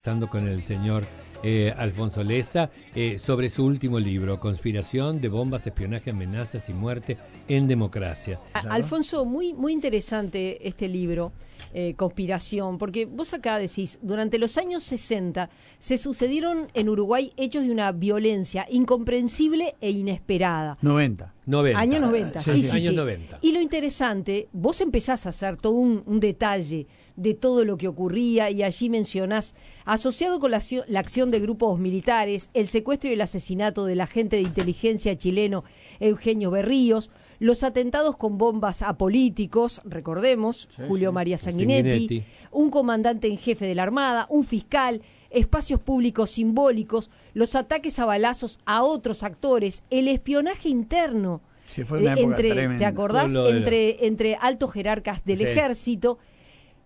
Estando con el señor eh, Alfonso Leza eh, sobre su último libro, Conspiración de bombas, espionaje, amenazas y muerte en democracia. Alfonso, muy, muy interesante este libro, eh, Conspiración, porque vos acá decís, durante los años 60 se sucedieron en Uruguay hechos de una violencia incomprensible e inesperada. 90. 90. Años 90, sí, sí, Años sí. 90. Y lo interesante, vos empezás a hacer todo un, un detalle de todo lo que ocurría y allí mencionás, asociado con la, la acción de grupos militares, el secuestro y el asesinato del agente de inteligencia chileno Eugenio Berríos, los atentados con bombas a políticos, recordemos, Julio María Sanguinetti, Sanguinetti. un comandante en jefe de la Armada, un fiscal, espacios públicos simbólicos, los ataques a balazos a otros actores, el espionaje interno. Sí, fue una eh, época entre, tremenda. ¿Te acordás? Lo Entre, entre altos jerarcas del Sí. ejército,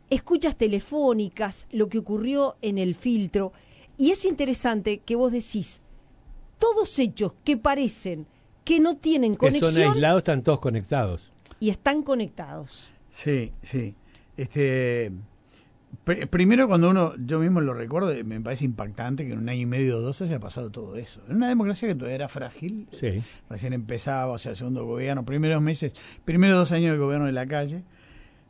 escuchas telefónicas, lo que ocurrió en el filtro. Y es interesante que vos decís, todos hechos que parecen que no tienen Que son conexión aislados, están todos conectados. y están conectados. Sí, sí. Este, pr- primero cuando uno, yo mismo lo recuerdo, me parece impactante que en un año y medio o dos haya pasado todo eso. En una democracia que todavía era frágil, Sí. recién empezaba, o sea, el segundo gobierno, primeros meses, primeros dos años del gobierno de la calle,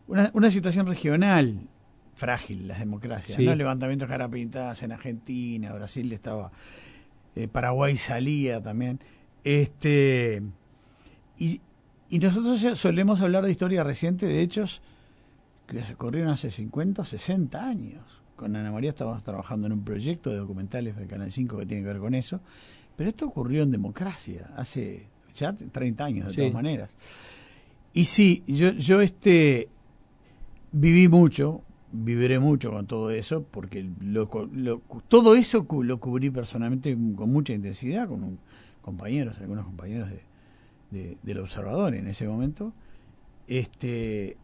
una, una situación regional frágil, las democracias, Sí. ¿no? Levantamientos cara pintadas en Argentina, Brasil estaba, eh, Paraguay salía también, este, y, y nosotros solemos hablar de historia reciente, de hechos que ocurrieron hace 50 o 60 años. Con Ana María estábamos trabajando en un proyecto de documentales del Canal 5 que tiene que ver con eso, pero esto ocurrió en democracia, hace ya 30 años de Sí. todas maneras. Y sí, yo, yo este viví mucho, viviré mucho con todo eso, porque lo, lo- todo eso lo cubrí personalmente con mucha intensidad, con un- compañeros, algunos compañeros de, de- del observador en ese momento. Este,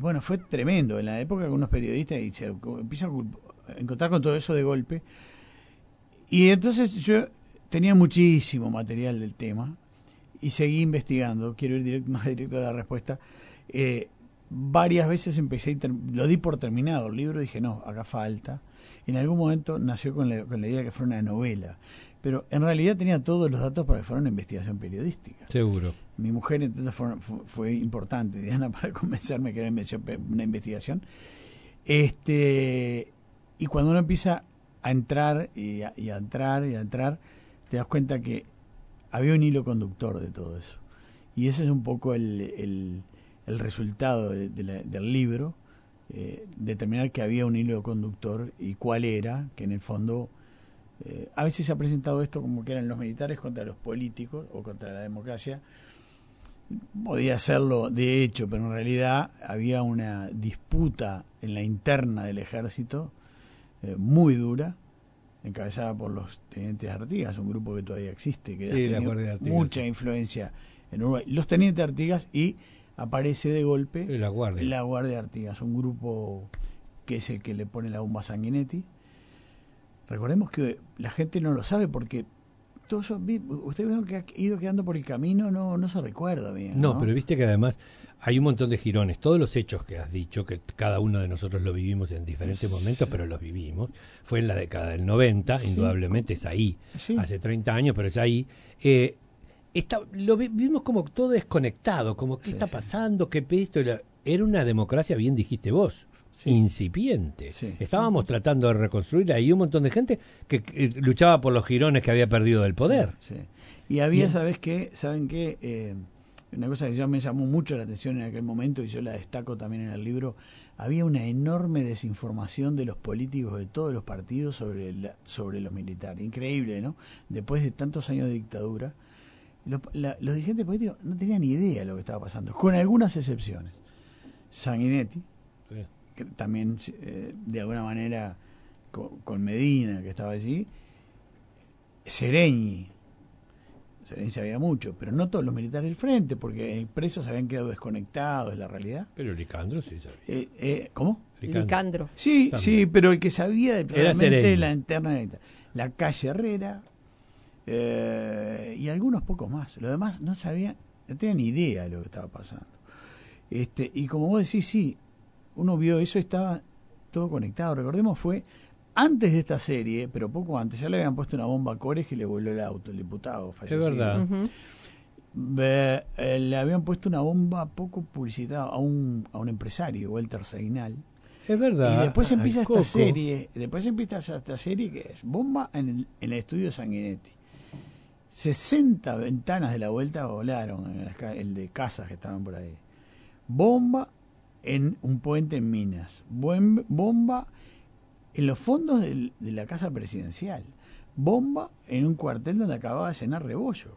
bueno, fue tremendo. En la época que unos periodistas y se empiezan a encontrar con todo eso de golpe. Y entonces yo tenía muchísimo material del tema y seguí investigando. Quiero ir direct- más directo a la respuesta. Eh, varias veces empecé, y lo di por terminado el libro, dije, no, acá falta. En algún momento nació con la, con la idea de que fuera una novela, pero en realidad tenía todos los datos para que fuera una investigación periodística. Seguro. Mi mujer entonces fue, fue, importante, Diana, para convencerme que era una investigación. Este, y cuando uno empieza a entrar y a, y a entrar y a entrar, te das cuenta que había un hilo conductor de todo eso. Y ese es un poco el, el, el resultado de- de la- del libro, eh, determinar que había un hilo conductor y cuál era, que en el fondo eh, a veces se ha presentado esto como que eran los militares contra los políticos o contra la democracia. Podía hacerlo de hecho, pero en realidad había una disputa en la interna del ejército eh, muy dura, encabezada por los tenientes Artigas, un grupo que todavía existe, que Sí, ha tenido mucha influencia en Uruguay. Los tenientes Artigas y aparece de golpe La guardia. la Guardia Artigas, un grupo que es el que le pone la bomba a Sanguinetti. Recordemos que la gente no lo sabe porque todo eso, ustedes vieron que ha ido quedando por el camino, no, no se recuerda bien. No, No, pero viste que además hay un montón de girones. Todos los hechos que has dicho, que cada uno de nosotros lo vivimos en diferentes momentos, pero los vivimos, fue en la década del 90, Sí. indudablemente es ahí, Sí. hace 30 años, pero es ahí. Eh, está, lo vi- vimos como todo desconectado, como qué Sí, está pasando, qué esto. Era una democracia, bien dijiste vos, Sí. incipiente. Sí. Estábamos tratando de reconstruir ahí un montón de gente que, que luchaba por los girones que había perdido del poder. Y había, Bien. ¿sabes qué? ¿Saben qué? Eh, una cosa que ya me llamó mucho la atención en aquel momento y yo la destaco también en el libro, había una enorme desinformación de los políticos de todos los partidos sobre, la- sobre los militares. Increíble, ¿no? Después de tantos años de dictadura, los, la- los dirigentes políticos no tenían ni idea de lo que estaba pasando, con algunas excepciones. Sanguinetti, que también eh, de alguna manera con, con Medina, que estaba allí, Sereñi, Sereñi sabía mucho, pero no todos los militares del frente, porque presos habían quedado desconectados de la realidad. Pero Licandro sí sabía. Eh, eh, ¿Cómo? Licandro. Sí, También. sí, pero el que sabía de la interna la calle Herrera eh, y algunos pocos más. Los demás no sabían, no tenían ni idea de lo que estaba pasando. Este, y como vos decís, sí, uno vio eso, estaba todo conectado. Recordemos, fue antes de esta serie, pero poco antes, ya le habían puesto una bomba a Cores y le voló el auto, el diputado fallecido. Es verdad. Eh, le habían puesto una bomba poco publicitada a un, a un empresario, Walter Seinal. Es verdad. Y después empieza esta serie, después empieza esta serie que es Bomba en el, en el estudio Sanguinetti. 60 ventanas de la vuelta volaron, en las el de casas que estaban por ahí. Bomba en un puente en Minas. Bomba en los fondos de la casa presidencial. Bomba en un cuartel donde acababa de cenar Rebollo.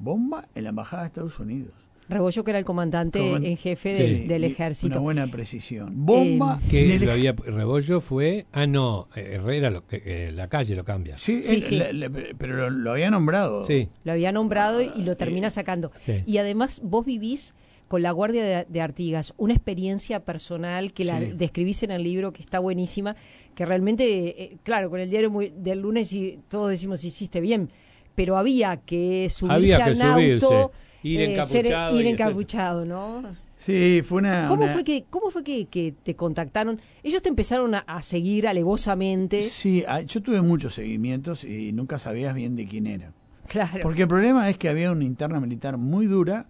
Bomba en la embajada de Estados Unidos. Rebollo, que era el comandante en jefe Sí. del, ejército. Una buena precisión. Bomba en Que lo había, Rebollo fue. Ah, no, Herrera, lo, que- eh, la calle lo cambia. Sí, Sí, él- sí. la- la- pero lo, lo había nombrado. Sí. Lo había nombrado y Ah, lo termina eh, sacando. sí. Y además vos vivís con la Guardia de, de Artigas, una experiencia personal que la Sí. describís en el libro que está buenísima, que realmente, eh, claro, con el diario muy- del lunes y todos decimos hiciste bien, pero había que subirse Había que al subirse, auto, ir eh, ser- encapuchado ir y encapuchado, ¿no? Sí, fue una. ¿Cómo una- fue que cómo fue que, que te contactaron? Ellos te empezaron a, a seguir alevosamente, Sí, ah, yo tuve muchos seguimientos y nunca sabías bien de quién era. claro. Porque el problema es que había una interna militar muy dura,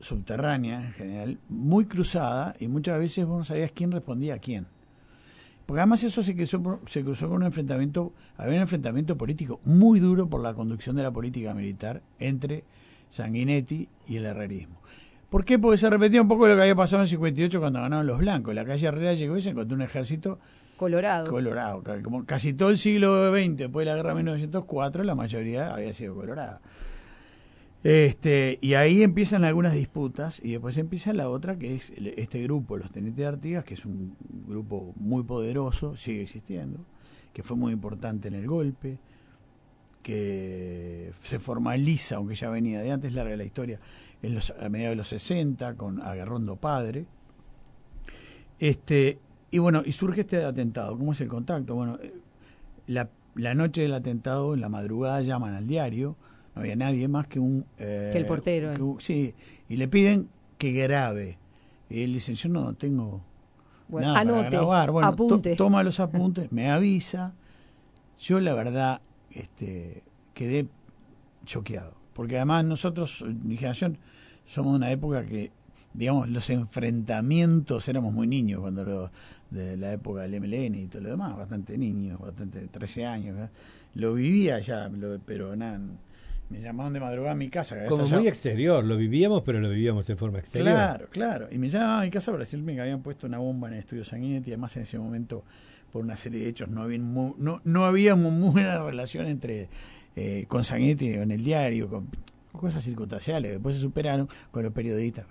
subterránea en general, muy cruzada, y muchas veces vos no sabías quién respondía a quién. Porque además eso se cruzó, por- se cruzó con un enfrentamiento, había un enfrentamiento político muy duro por la conducción de la política militar entre Sanguinetti y el herrerismo. ¿Por qué? Porque se repetía un poco lo que había pasado en el 58 cuando ganaron los blancos. La calle Herrera llegó y se encontró un ejército Colorado. colorado. Como casi todo el siglo XX, después de la guerra de 1904, la mayoría había sido colorada. Este, y ahí empiezan algunas disputas y después empieza la otra que es este grupo, los Tenientes de Artigas, que es un grupo muy poderoso, sigue existiendo, que fue muy importante en el golpe, que se formaliza, aunque ya venía de antes, larga la historia, en los, a mediados de los 60 con Agarrondo Padre. Este, y bueno, y surge este atentado. ¿Cómo es el contacto? Bueno, eh, la, la noche del atentado, en la madrugada, llaman al diario. No había nadie más que un... eh, Que el portero, que eh. sí, y le piden que grabe. Y él dice, yo no tengo Bueno, nada para anote, grabar. Bueno, to- toma los apuntes, me avisa. Yo la verdad este, quedé choqueado. Porque además nosotros, mi generación, somos de una época que, digamos, los enfrentamientos éramos muy niños cuando lo, de la época del MLN y todo lo demás, bastante niños, bastante 13 años. ¿verdad? Lo vivía ya, lo- pero nada, me llamaban de madrugada a mi casa. Como muy exterior, lo vivíamos, pero lo vivíamos de forma exterior. Claro, claro. Y me llamaban a mi casa para decirme que habían puesto una bomba en el estudio Sanguinetti. Además, en ese momento, por una serie de hechos, no había, mu- no, no había mu- muy buena relación entre eh, con Sanguinetti en el diario, con cosas circunstanciales. Después se superaron con los periodistas.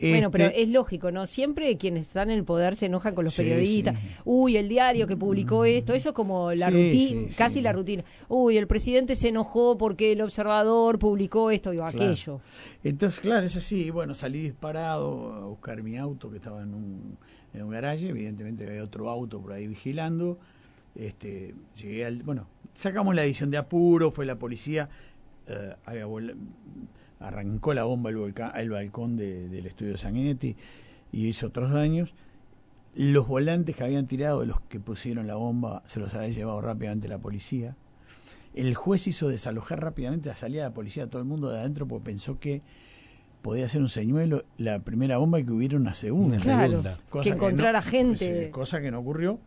Bueno, pero Este, es lógico, ¿no? Siempre quienes están en el poder se enojan con los Sí, periodistas. sí. Uy, el diario que publicó esto, eso es como la Sí, rutina, casi la rutina. Uy, el presidente se enojó porque el observador publicó esto o Claro. aquello. Entonces, claro, es así. Y Bueno, salí disparado a buscar mi auto que estaba en un, en un garaje. Evidentemente había otro auto por ahí vigilando. Este, llegué al, bueno, sacamos la edición de apuro, fue la policía, eh, había arrancó la bomba el, volcán, el balcón de- del estudio Sanguinetti y hizo otros daños. Los volantes que habían tirado, los que pusieron la bomba, se los había llevado rápidamente la policía. El juez hizo desalojar rápidamente la salida de la policía a todo el mundo de adentro porque pensó que podía ser un señuelo la primera bomba y que hubiera una segunda. Una Claro, segunda. Cosa que encontrara no- gente. sí, cosa que no ocurrió.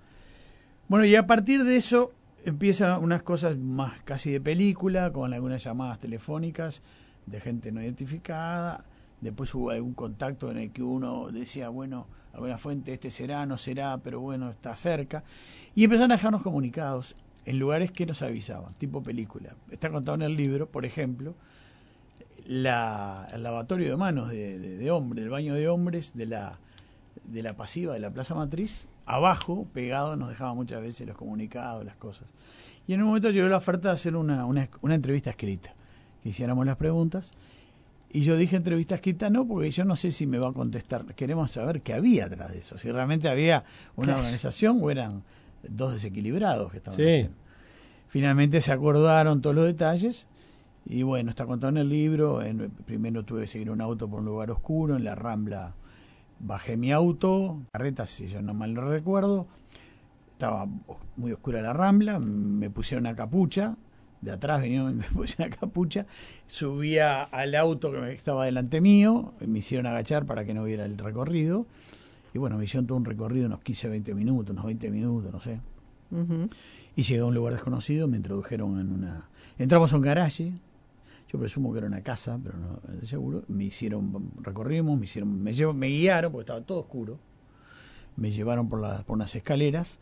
Bueno, y a partir de eso empiezan unas cosas más casi de película, con algunas llamadas telefónicas de gente no identificada. Después hubo algún contacto en el que uno decía, bueno, alguna fuente, este será, no será, pero bueno, está cerca. Y empezaron a dejarnos comunicados en lugares que nos avisaban, tipo película. Está contado en el libro, por ejemplo, la, el lavatorio de manos de, de, de hombres, el baño de hombres de la, de la pasiva de la Plaza Matriz, abajo, pegado, nos dejaba muchas veces los comunicados, las cosas. Y en un momento llegó la oferta de hacer una, una, una entrevista escrita, que hiciéramos las preguntas. Y yo dije entrevista escrita no, porque yo no sé si me va a contestar. Queremos saber qué había atrás de eso. Si realmente había una Claro. organización o eran dos desequilibrados que estaban Sí. haciendo. Finalmente se acordaron todos los detalles. Y bueno, está contado en el libro. En, primero tuve que seguir un auto por un lugar oscuro. En la Rambla bajé mi auto. Carreta, si yo no mal lo recuerdo. estaba muy oscura la rambla, me pusieron una capucha, de atrás venía me pusieron una capucha, subía al auto que estaba delante mío, me hicieron agachar para que no viera el recorrido, y bueno, me hicieron todo un recorrido, unos 15, 20 minutos, unos 20 minutos, no sé. Y llegué a un lugar desconocido, me introdujeron en una... Entramos a un garaje, yo presumo que era una casa, pero no seguro. Me hicieron, recorrimos, me hicieron, me, llevo, me guiaron porque estaba todo oscuro. Me llevaron por, las por unas escaleras.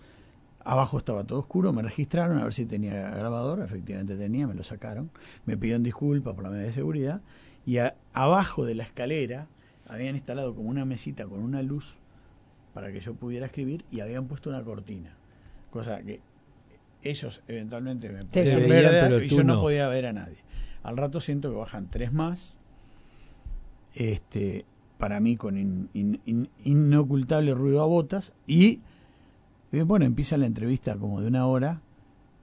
Abajo estaba todo oscuro, me registraron a ver si tenía grabador, efectivamente tenía, me lo sacaron. Me pidieron disculpas por la medida de seguridad. Y abajo de la escalera habían instalado como una mesita con una luz para que yo pudiera escribir y habían puesto una cortina. Cosa que ellos eventualmente me podían ver y yo no podía ver a nadie. Al rato siento que bajan tres más. Este, para mí con inocultable ruido a botas. Y bueno, empieza la entrevista como de una hora.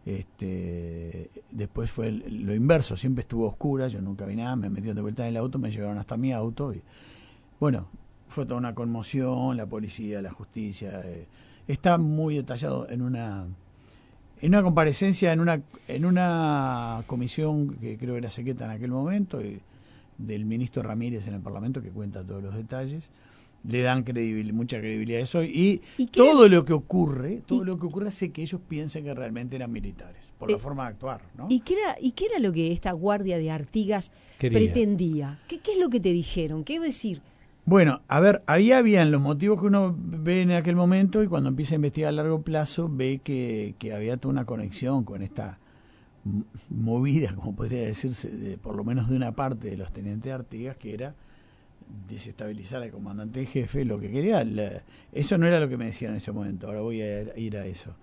Este, después fue lo inverso, siempre estuvo oscura, yo nunca vi nada, me metieron de vuelta en el auto, me llevaron hasta mi auto. Y, bueno, fue toda una conmoción, la policía, la justicia. Eh, está muy detallado en una en una comparecencia en una en una comisión que creo era secreta en aquel momento y del ministro Ramírez en el Parlamento que cuenta todos los detalles le dan mucha credibilidad a eso. Y, todo lo que ocurre todo lo que ocurre hace que ellos piensen que realmente eran militares por la eh, forma de actuar ¿no? y qué era y qué era lo que esta guardia de Artigas pretendía ¿Qué, qué es lo que te dijeron qué decir bueno, a ver, ahí habían los motivos que uno ve en aquel momento y cuando empieza a investigar a largo plazo ve que, había toda una conexión con esta movida, como podría decirse, de, por lo menos de una parte de los tenientes Artigas, que era desestabilizar al comandante jefe, lo que quería, eso no era lo que me decían en ese momento, ahora voy a ir a eso,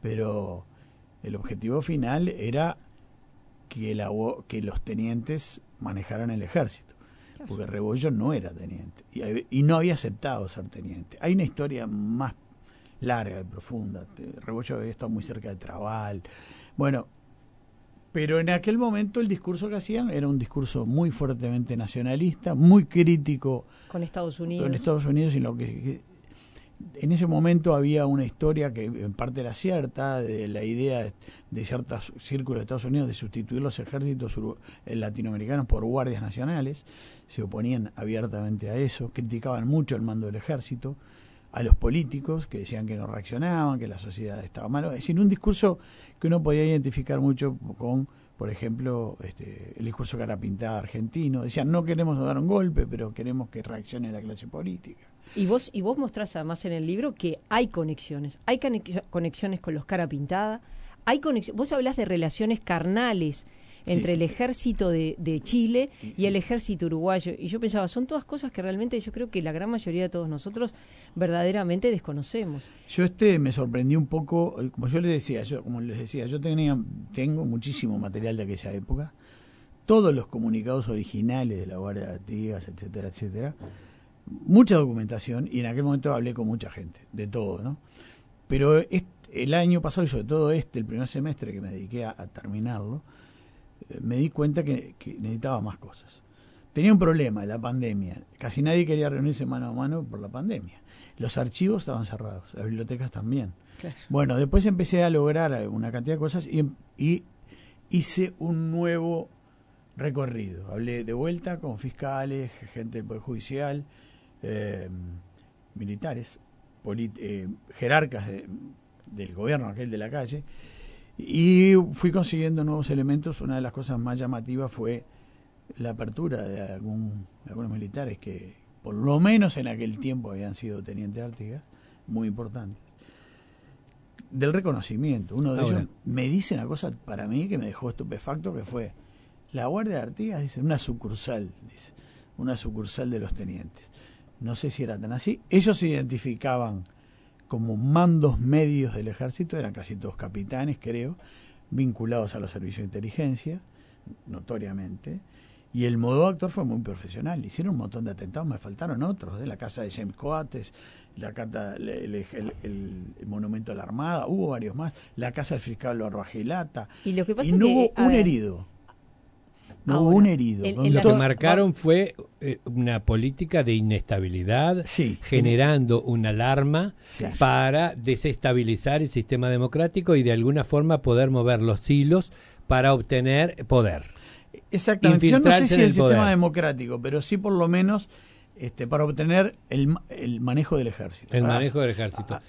pero el objetivo final era que, la, que los tenientes manejaran el ejército porque Rebollo no era teniente y, no había aceptado ser teniente. Hay una historia más larga y profunda. Rebollo había estado muy cerca de Trabal. Bueno, pero en aquel momento el discurso que hacían era un discurso muy fuertemente nacionalista, muy crítico con Estados Unidos. Con Estados Unidos y lo que en ese momento había una historia que en parte era cierta, de la idea de ciertos círculos de Estados Unidos de sustituir los ejércitos eh, latinoamericanos por guardias nacionales, se oponían abiertamente a eso, criticaban mucho el mando del ejército, a los políticos que decían que no reaccionaban, que la sociedad estaba mal, es decir, un discurso que uno podía identificar mucho con, por ejemplo, este, el discurso carapintada argentino, decían no queremos dar un golpe, pero queremos que reaccione la clase política y vos, y vos mostrás además en el libro que hay conexiones, hay conexiones con los cara pintada, hay vos hablás de relaciones carnales entre el ejército de, Chile y el ejército uruguayo. Y yo pensaba, son todas cosas que realmente yo creo que la gran mayoría de todos nosotros verdaderamente desconocemos. Yo este me sorprendí un poco, eh, como yo les decía, yo como les decía, yo tenía tengo muchísimo material de aquella época, todos los comunicados originales de la Guardia de Artigas, etcétera, etcétera mucha documentación y en aquel momento hablé con mucha gente, de todo, ¿no? Pero el año pasado y sobre todo este, el primer semestre que me dediqué a, terminarlo, me di cuenta que, necesitaba más cosas. Tenía un problema, la pandemia. Casi nadie quería reunirse mano a mano por la pandemia. Los archivos estaban cerrados, las bibliotecas también. Bueno, después empecé a lograr una cantidad de cosas y, y hice un nuevo recorrido. Hablé de vuelta con fiscales, gente del Poder Judicial, eh, militares, eh, jerarcas del gobierno, aquel de la calle, y fui consiguiendo nuevos elementos. Una de las cosas más llamativas fue la apertura de, algún, algunos militares que, por lo menos en aquel tiempo, habían sido tenientes Artigas, muy importantes. Del reconocimiento. Uno de ellos me dice una cosa para mí que me dejó estupefacto, que fue la Guardia de Artigas, dice, una sucursal, dice, una sucursal de los tenientes no sé si era tan así, ellos se identificaban como mandos medios del ejército, eran casi todos capitanes, creo, vinculados a los servicios de inteligencia, notoriamente, y el modo actor fue muy profesional. Hicieron un montón de atentados, me faltaron otros, de la casa de James Coates, la casa, el, monumento a la Armada, hubo varios más, la casa del fiscal Arrojilata, y lo que pasa y no hubo un herido. No hubo un herido. Lo que marcaron fue eh, una política de inestabilidad, generando una alarma para desestabilizar el sistema democrático y de alguna forma poder mover los hilos para obtener poder. Exactamente. Yo no sé si el, el sistema democrático, pero sí por lo menos este, para obtener el, el manejo del ejército. El manejo del ejército.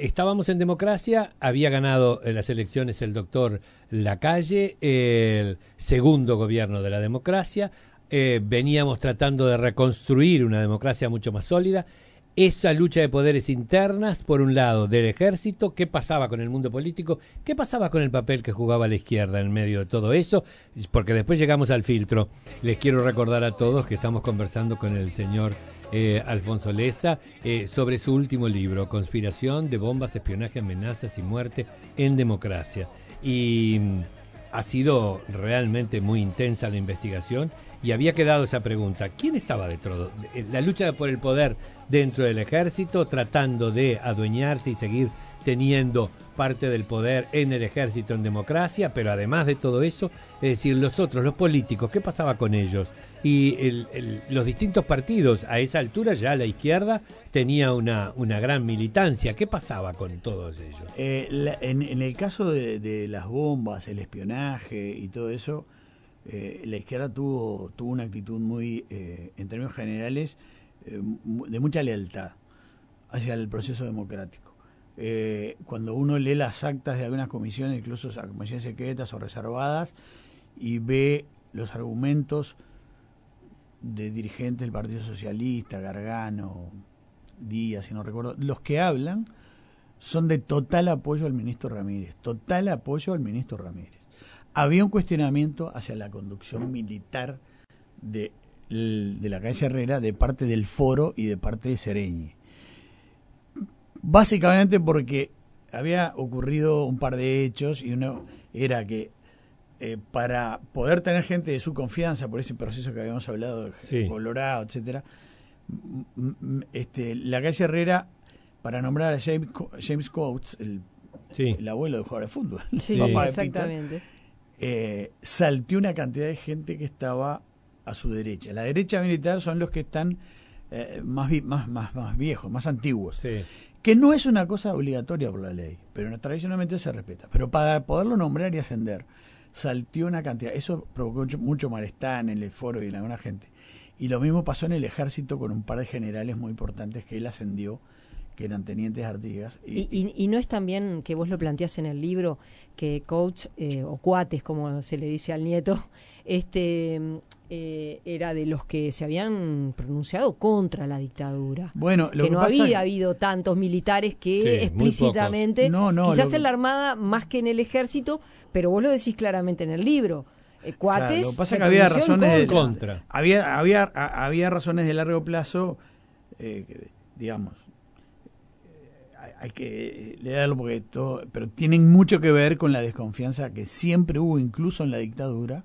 Estábamos en democracia, había ganado en las elecciones el doctor Lacalle, el segundo gobierno de la democracia, eh, veníamos tratando de reconstruir una democracia mucho más sólida esa lucha de poderes internas, por un lado, del ejército, qué pasaba con el mundo político, qué pasaba con el papel que jugaba la izquierda en medio de todo eso, porque después llegamos al filtro. Les quiero recordar a todos que estamos conversando con el señor eh, Alfonso Leza eh, sobre su último libro, Conspiración de bombas, espionaje, amenazas y muerte en democracia. Y mm, ha sido realmente muy intensa la investigación y había quedado esa pregunta, ¿quién estaba detrás de la lucha por el poder dentro del ejército, tratando de adueñarse y seguir teniendo parte del poder en el ejército en democracia, pero además de todo eso, es decir, los otros, los políticos, ¿qué pasaba con ellos? Y los distintos partidos, a esa altura ya la izquierda tenía una, una gran militancia, ¿qué pasaba con todos ellos? Eh, en, el caso de, las bombas, el espionaje y todo eso, eh, la izquierda tuvo, tuvo una actitud muy, eh, en términos generales, eh, de mucha lealtad hacia el proceso democrático. Eh, cuando uno lee las actas de algunas comisiones, incluso comisiones secretas o reservadas, y ve los argumentos de dirigentes del Partido Socialista, Gargano, Díaz, si no recuerdo, los que hablan son de total apoyo al ministro Ramírez, total apoyo al ministro Ramírez. Había un cuestionamiento hacia la conducción militar de de la calle Herrera de parte del Foro y de parte de Sereñi. Básicamente porque había ocurrido un par de hechos y uno era que eh, para poder tener gente de su confianza por ese proceso que habíamos hablado, Colorado, etcétera, este, la calle Herrera, para nombrar a James, James Coates, el, el abuelo de jugador de fútbol, exactamente. eh, salteó una cantidad de gente que estaba a su derecha. La derecha militar son los que están eh, más, más, más, más viejos, más antiguos. Que no es una cosa obligatoria por la ley, pero tradicionalmente se respeta. Pero para poderlo nombrar y ascender, saltió una cantidad. Eso provocó mucho malestar en el foro y en alguna gente. Y lo mismo pasó en el ejército con un par de generales muy importantes que él ascendió que eran tenientes Artigas. Y, y, no es también que vos lo planteás en el libro, que coach eh, o cuates, como se le dice al nieto, este eh, era de los que se habían pronunciado contra la dictadura. Bueno, que, no había habido tantos militares que explícitamente, no, no, quizás en la Armada más que en el ejército, pero vos lo decís claramente en el libro. Eh, cuates. lo que pasa es que había razones de, contra. Había, había, había razones de largo plazo, eh, digamos, hay que leerlo porque todo, pero tienen mucho que ver con la desconfianza que siempre hubo, incluso en la dictadura,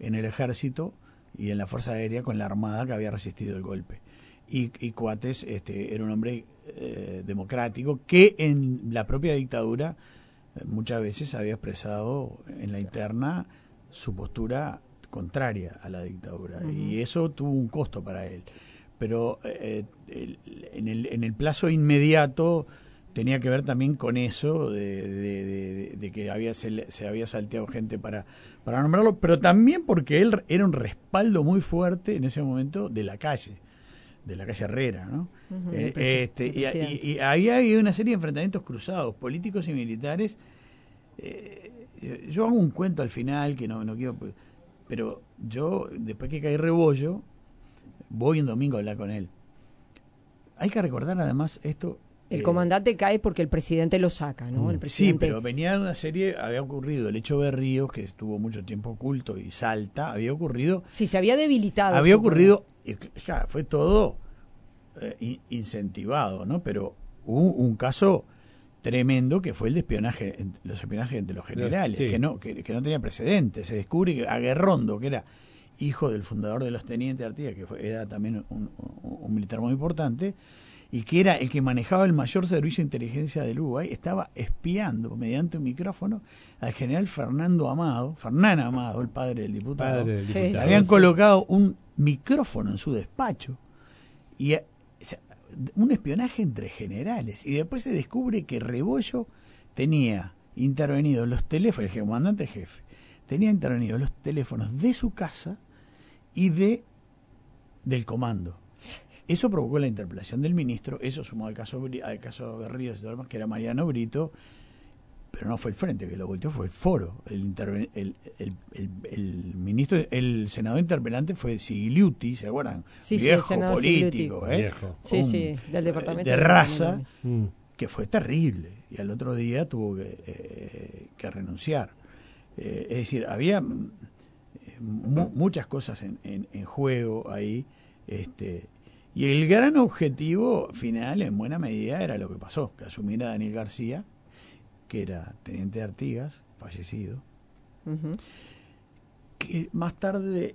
en el ejército y en la Fuerza Aérea con la Armada que había resistido el golpe. Y, y Coates este, era un hombre eh, democrático que en la propia dictadura eh, muchas veces había expresado en la interna su postura contraria a la dictadura. Y eso tuvo un costo para él. Pero eh, en, el, en el plazo inmediato tenía que ver también con eso, de, que había, se, había salteado gente para, para nombrarlo, pero también porque él era un respaldo muy fuerte en ese momento de la calle, de la calle Herrera, ¿no? Eh, este, y, ahí hay una serie de enfrentamientos cruzados, políticos y militares. Eh, yo hago un cuento al final que no, no quiero, pero yo, después que caí rebollo, voy un domingo a hablar con él. Hay que recordar además esto, el eh, comandante cae porque el presidente lo saca, ¿no? El mm, Sí, pero venía de una serie, había ocurrido el hecho de Ríos, que estuvo mucho tiempo oculto y Salta, había ocurrido... Sí, se había debilitado. Había ocurrido, ya, fue todo eh, incentivado, ¿no? Pero hubo un caso tremendo que fue el de espionaje, los espionajes entre los generales, que, no, que, no tenía precedentes. Se descubre que Aguerrondo, que era hijo del fundador de los tenientes de Artigas, que fue, era también un militar muy importante, y que era el que manejaba el mayor servicio de inteligencia del Uruguay, estaba espiando mediante un micrófono al general Fernando Amado, Fernán Amado, el padre del diputado. Padre del Sí, diputado. sí, Habían sí. colocado un micrófono en su despacho y eh, o sea, un espionaje entre generales y después se descubre que Rebollo tenía intervenidos los teléfonos, el comandante jefe, tenía intervenidos los teléfonos de su casa y de del comando. Eso provocó la interpelación del ministro, eso sumó al caso al caso Berríos y todo lo demás, que era Mariano Brito, pero no fue el frente que lo volteó, fue el foro. El, el, el, el- el ministro, el senador interpelante fue Sigliuti, ¿se acuerdan? Sí, Viejo político, ¿eh? Viejo. Sí, Un- sí, del departamento de de raza. Mm. que fue terrible. Y al otro día tuvo que, eh, que renunciar. Eh, es decir, había mm, mu- muchas cosas en, en- en juego ahí. Este, y el gran objetivo final, en buena medida, era lo que pasó, que asumiera Daniel García, que era teniente de Artigas, fallecido, que más tarde,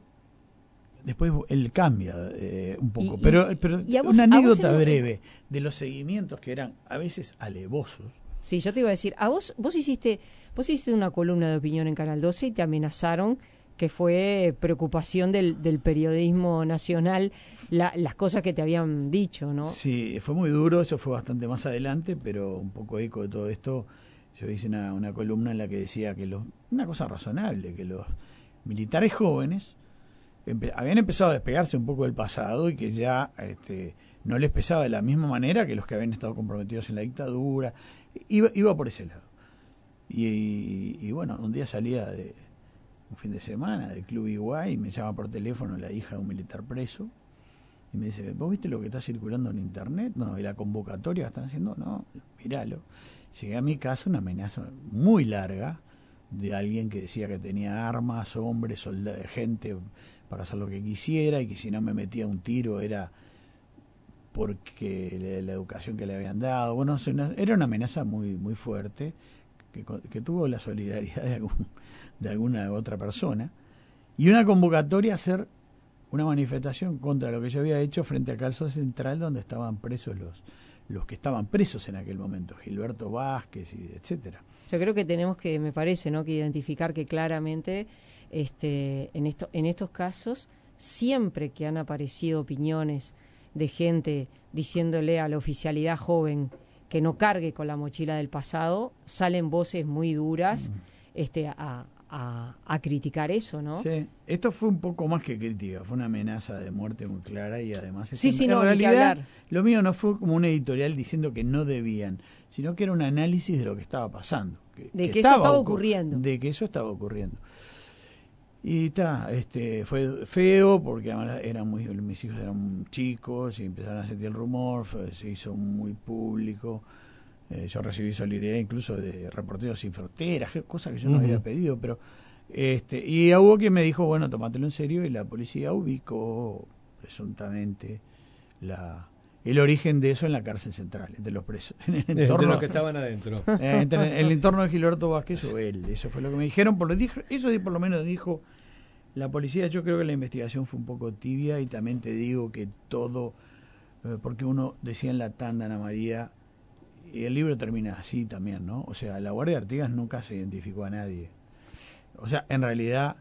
después él cambia eh, un poco, Y- pero, pero y a vos- una anécdota lo- breve de los seguimientos que eran a veces alevosos. Sí, yo te iba a decir, a vos, vos hiciste, vos hiciste una columna de opinión en Canal 12 y te amenazaron que fue preocupación del, del periodismo nacional la- las cosas que te habían dicho, ¿no? Sí, fue muy duro, eso fue bastante más adelante, pero un poco eco de todo esto. Yo hice una, una columna en la que decía que los, una cosa razonable, que los militares jóvenes habían empezado a despegarse un poco del pasado y que ya este, no les pesaba de la misma manera que los que habían estado comprometidos en la dictadura. Iba, iba por ese lado. Y, y- y bueno, un día salía de un fin de semana del Club Iguay y me llama por teléfono la hija de un militar preso y me dice, ¿vos viste lo que está circulando en internet? No, y la convocatoria que están haciendo, no, míralo. Llegué a mi casa una amenaza muy larga de alguien que decía que tenía armas, hombres, soldados, gente para hacer lo que quisiera y que si no me metía un tiro era porque la, la educación que le habían dado. Bueno, era una amenaza muy muy fuerte que, que tuvo la solidaridad de, algún, de alguna otra persona y una convocatoria a hacer una manifestación contra lo que yo había hecho frente al calzón central donde estaban presos los los que estaban presos en aquel momento, Gilberto Vázquez y etcétera. Yo creo que tenemos que, me parece, ¿no? que identificar que claramente este, en, esto, en estos casos, siempre que han aparecido opiniones de gente diciéndole a la oficialidad joven que no cargue con la mochila del pasado, salen voces muy duras este, a, a- a criticar eso, ¿no? Sí, esto fue un poco más que crítica, fue una amenaza de muerte muy clara y además Sí, es- sí, en no, realidad lo mío no fue como un editorial diciendo que no debían, sino que era un análisis de lo que estaba pasando, De que eso estaba ocu- ocurriendo. de que eso estaba ocurriendo. Y está, este, fue feo porque además eran muy, mis hijos eran chicos y empezaron a sentir el rumor, fue- se hizo muy público. Eh, yo recibí solidaridad incluso de Reporteros Sin Fronteras, cosa que yo no había pedido, pero este y hubo quien me dijo, bueno, tomátelo en serio y la policía ubicó presuntamente la el origen de eso en la cárcel central, entre los presos, en el De entorno, los que estaban adentro. eh, entre el entorno de Gilberto Vázquez o él, eso fue lo que me dijeron, por lo eso por lo menos dijo la policía, yo creo que la investigación fue un poco tibia y también te digo que todo, eh, porque uno decía en la tanda, Ana María, y el libro termina así también, ¿no? O sea, la Guardia de Artigas nunca se identificó a nadie. O sea, en realidad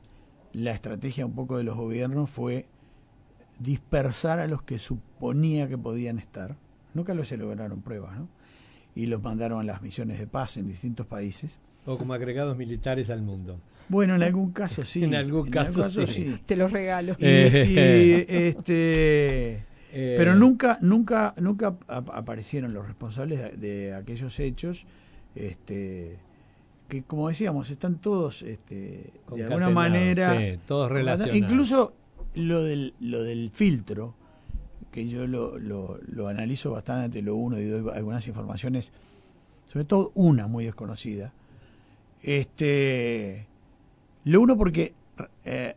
la estrategia un poco de los gobiernos fue dispersar a los que suponía que podían estar. Nunca lo se lograron pruebas, ¿no? Y los mandaron a las misiones de paz en distintos países. O como agregados militares al mundo. Bueno, en algún caso sí. En algún caso sí. Te los regalo. Y, y, este Eh, pero nunca nunca nunca ap- aparecieron los responsables de, aquellos hechos este que como decíamos están todos este de alguna manera sí, todos relacionados. incluso lo del lo del filtro que yo lo, lo, lo analizo bastante lo uno y doy algunas informaciones sobre todo una muy desconocida este lo uno porque eh,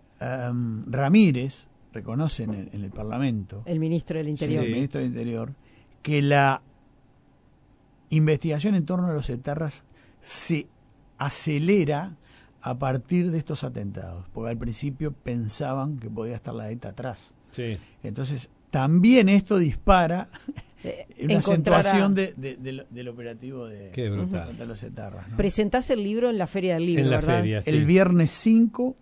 Ramírez reconoce en el, en el Parlamento El ministro del Interior. el ministro del Interior, que la investigación en torno a los etarras se acelera a partir de estos atentados, porque al principio pensaban que podía estar la ETA atrás. Sí. Entonces también esto dispara Eh, una acentuación de- de- del- del operativo de Qué brutal. contra los etarras. ¿no? Presentás el libro en la Feria del Libro, En la ¿verdad? feria, sí. El viernes 5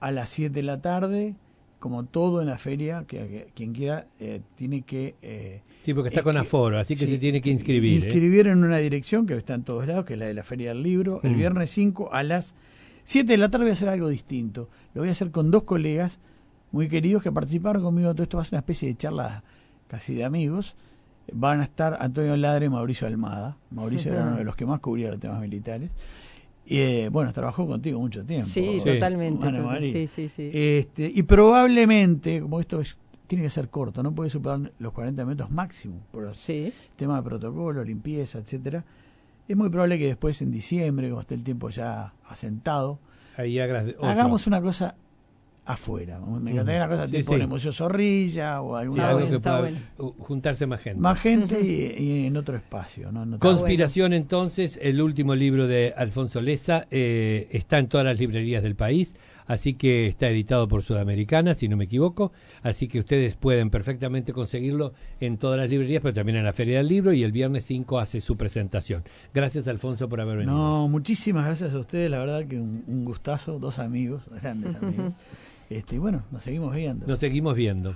a las 7 de la tarde, como todo en la feria, que, que quien quiera eh, tiene que... eh, Sí, porque está es con que- aforo, así que sí, se tiene que inscribir. ¿eh? Inscribir en una dirección que está en todos lados, que es la de la Feria del Libro. El Mm. viernes 5 a las 7 de la tarde voy a hacer algo distinto. Lo voy a hacer con dos colegas muy queridos que participaron conmigo. Todo esto va a ser una especie de charla casi de amigos. Van a estar Antonio Ladre y Mauricio Almada. Mauricio era uno de los que más cubría los temas militares. Y, eh, bueno, trabajó contigo mucho tiempo. Sí, Sí. totalmente. Sí, sí, sí. Este, y probablemente, como esto es- tiene que ser corto, no puede superar los 40 minutos máximo por el sí. tema de protocolo, limpieza, etcétera. Es muy probable que después en diciembre, cuando esté el tiempo ya asentado, Ahí hagamos una cosa afuera. Me encantaría una cosa Sí, tipo sí. el Museo Zorrilla o Sí, alguna algo bueno, que pueda bueno. uh, juntarse más gente. más gente y, y en otro espacio. ¿no? En otro- Conspiración, entonces, el último libro de Alfonso Leza eh, está en todas las librerías del país, así que está editado por Sudamericana, si no me equivoco, así que ustedes pueden perfectamente conseguirlo en todas las librerías, pero también en la Feria del Libro y el viernes 5 hace su presentación. Gracias, Alfonso, por haber venido. No, muchísimas gracias a ustedes, la verdad que un, un gustazo, dos amigos, grandes amigos. Este, bueno, nos seguimos viendo. Nos seguimos viendo.